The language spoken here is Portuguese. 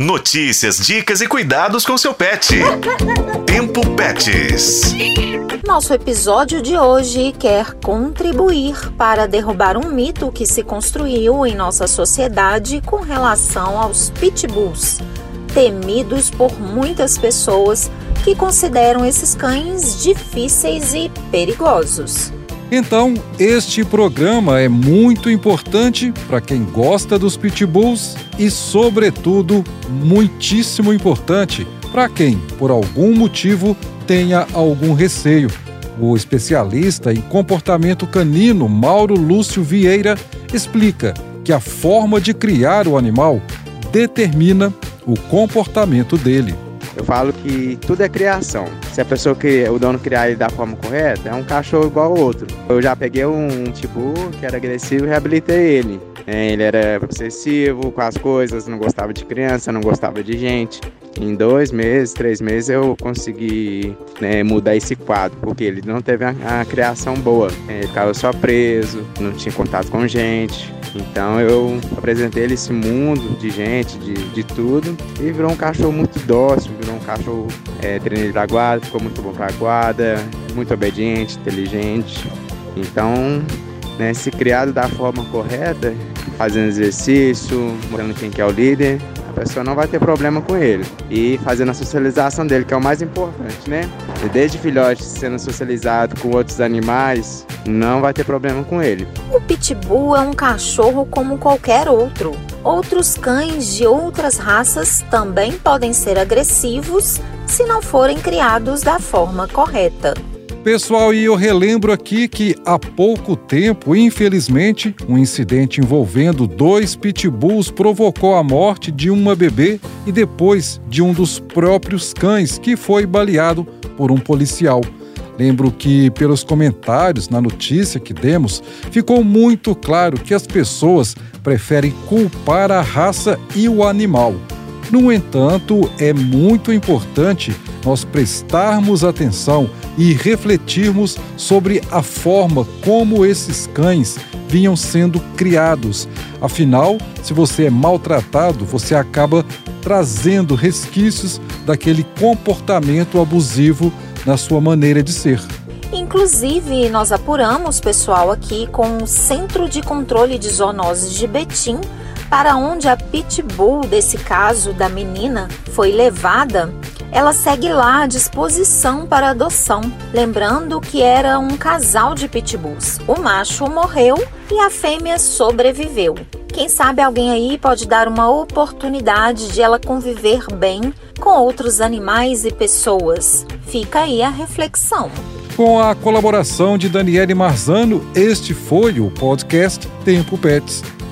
Notícias, dicas e cuidados com seu pet. Tempo Pets. Nosso episódio de hoje quer contribuir para derrubar um mito que se construiu em nossa sociedade com relação aos pitbulls, temidos por muitas pessoas que consideram esses cães difíceis e perigosos. Então, este programa é muito importante para quem gosta dos pitbulls e, sobretudo, muitíssimo importante para quem, por algum motivo, tenha algum receio. O especialista em comportamento canino Mauro Lúcio Vieira explica que a forma de criar o animal determina o comportamento dele. Eu falo que tudo é criação. Se a pessoa que o dono criar ele da forma correta, é um cachorro igual ao outro. Eu já peguei um tipo que era agressivo e reabilitei ele. É, ele era obsessivo com as coisas, não gostava de criança, não gostava de gente. Em dois meses, três meses eu consegui né, mudar esse quadro, porque ele não teve a, a criação boa. É, ele ficava só preso, não tinha contato com gente. Então eu apresentei ele esse mundo de gente, de, de tudo, e virou um cachorro muito dócil, virou um cachorro é, treinado pra guarda, ficou muito bom pra guarda, muito obediente, inteligente. Então, né, se criado da forma correta, fazendo exercício, mostrando quem que é o líder, a pessoa não vai ter problema com ele. E fazendo a socialização dele, que é o mais importante, né? E desde filhote sendo socializado com outros animais, não vai ter problema com ele. O pitbull é um cachorro como qualquer outro. Outros cães de outras raças também podem ser agressivos se não forem criados da forma correta. Pessoal, e eu relembro aqui que há pouco tempo, infelizmente, um incidente envolvendo dois pitbulls provocou a morte de uma bebê e depois de um dos próprios cães que foi baleado por um policial. Lembro que, pelos comentários na notícia que demos, ficou muito claro que as pessoas preferem culpar a raça e o animal. No entanto, é muito importante nós prestarmos atenção e refletirmos sobre a forma como esses cães vinham sendo criados. Afinal, se você é maltratado, você acaba trazendo resquícios daquele comportamento abusivo na sua maneira de ser. Inclusive, nós apuramos, pessoal, aqui com o Centro de Controle de Zoonoses de Betim, para onde a pitbull desse caso da menina foi levada ela segue lá à disposição para adoção, lembrando que era um casal de pitbulls. O macho morreu e a fêmea sobreviveu. Quem sabe alguém aí pode dar uma oportunidade de ela conviver bem com outros animais e pessoas. Fica aí a reflexão. Com a colaboração de Daniele Marzano, este foi o podcast Tempo Pets.